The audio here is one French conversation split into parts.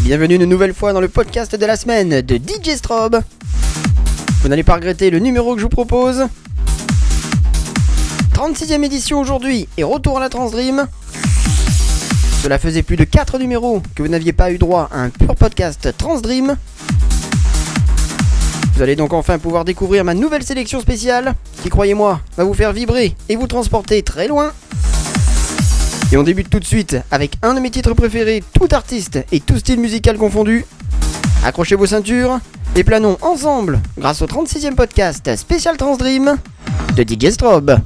Bienvenue une nouvelle fois dans le podcast de la semaine de DJ Strobe. Vous n'allez pas regretter le numéro que je vous propose. 36e édition aujourd'hui et retour à la Transdream. Cela faisait plus de 4 numéros que vous n'aviez pas eu droit à un pur podcast Transdream. Vous allez donc enfin pouvoir découvrir ma nouvelle sélection spéciale qui, croyez-moi, va vous faire vibrer et vous transporter très loin. Et on débute tout de suite avec un de mes titres préférés, tout artiste et tout style musical confondu. Accrochez vos ceintures et planons ensemble grâce au 36e podcast spécial Transdream de DJ Strobe.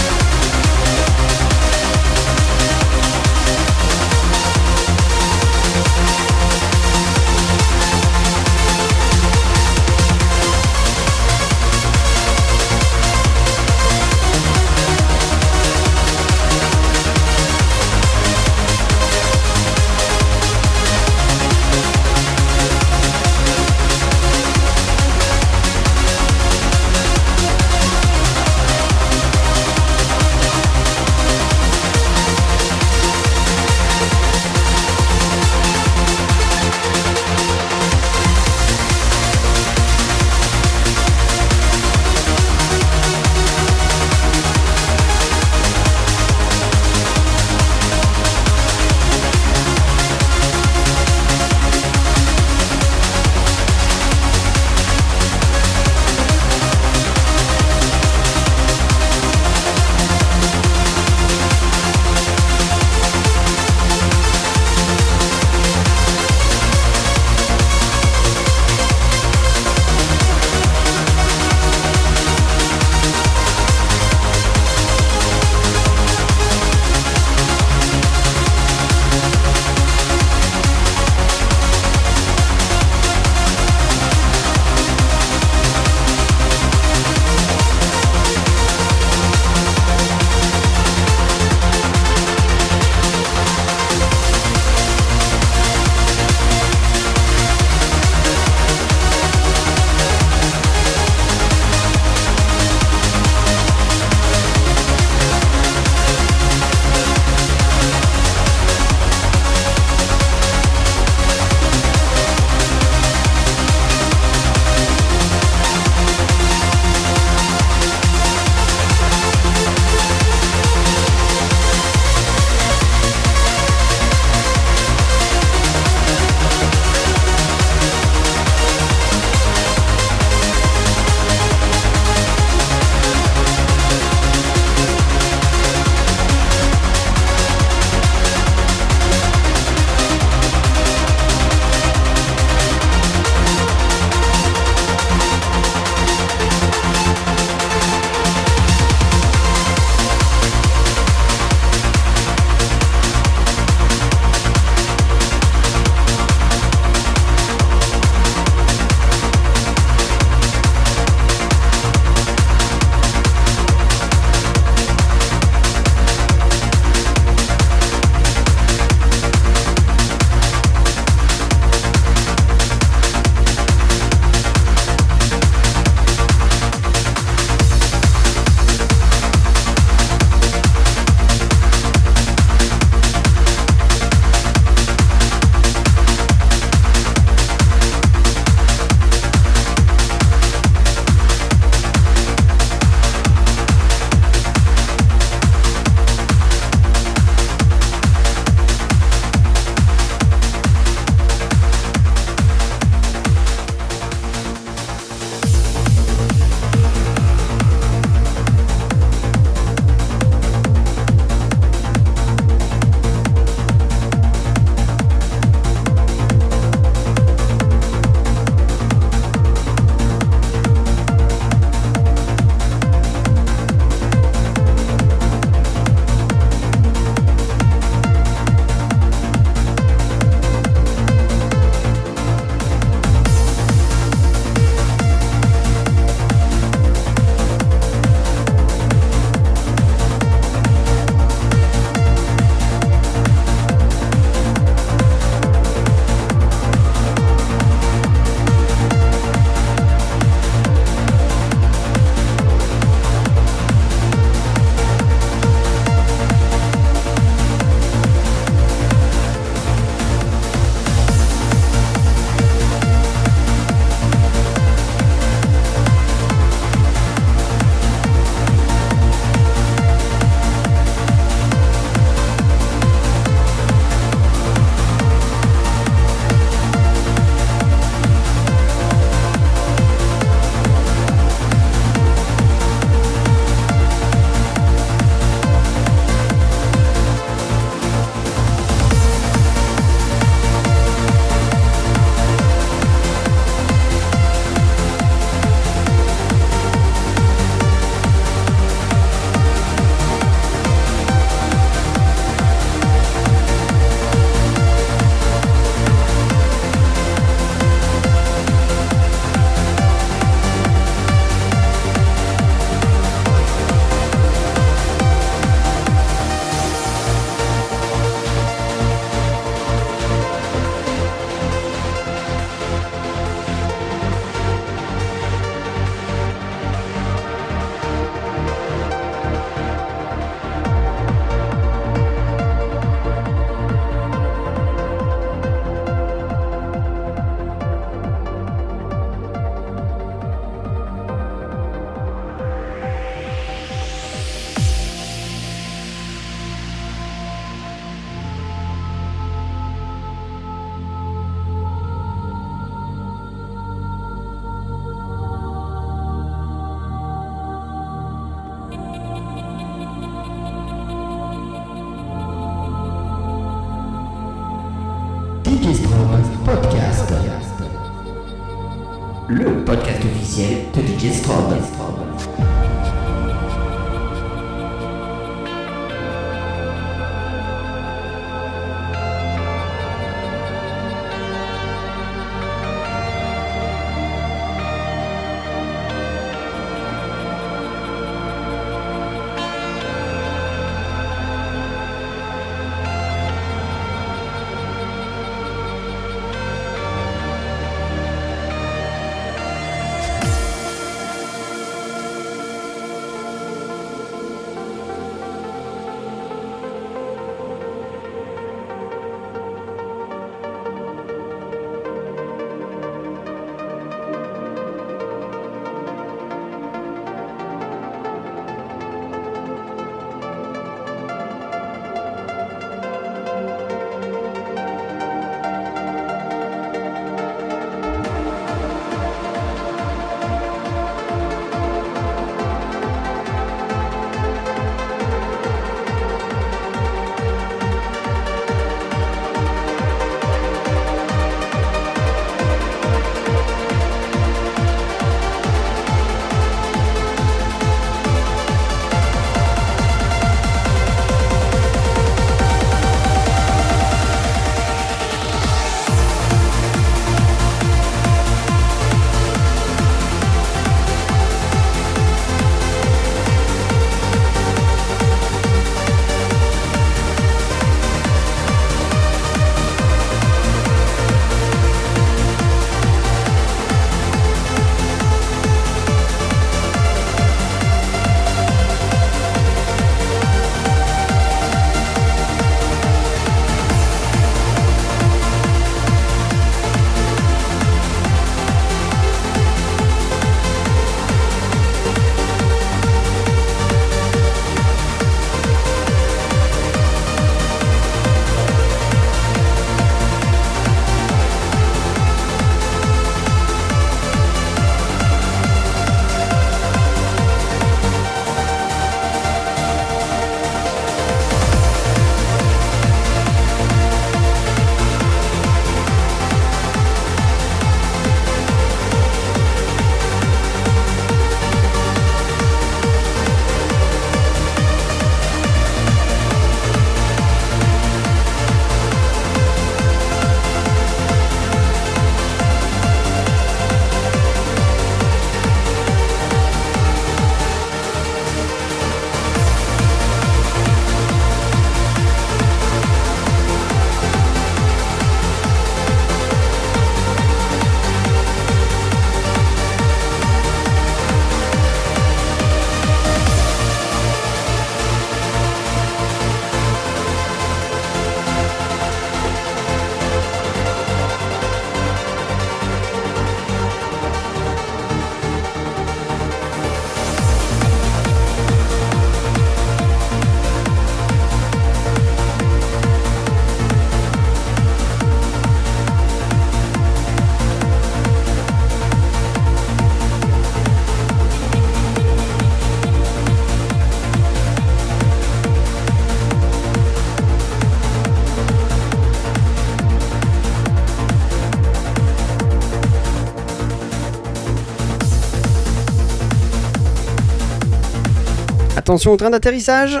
Attention au train d'atterrissage.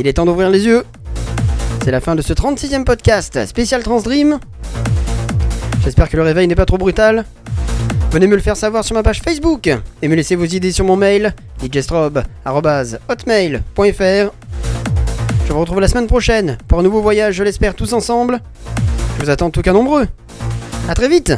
Il est temps d'ouvrir les yeux. C'est la fin de ce 36e podcast spécial Transdream. J'espère que le réveil n'est pas trop brutal. Venez me le faire savoir sur ma page Facebook et me laisser vos idées sur mon mail djstrobe.hotmail.fr. Je vous retrouve la semaine prochaine pour un nouveau voyage, je l'espère, tous ensemble. Je vous attends en tout cas nombreux. A très vite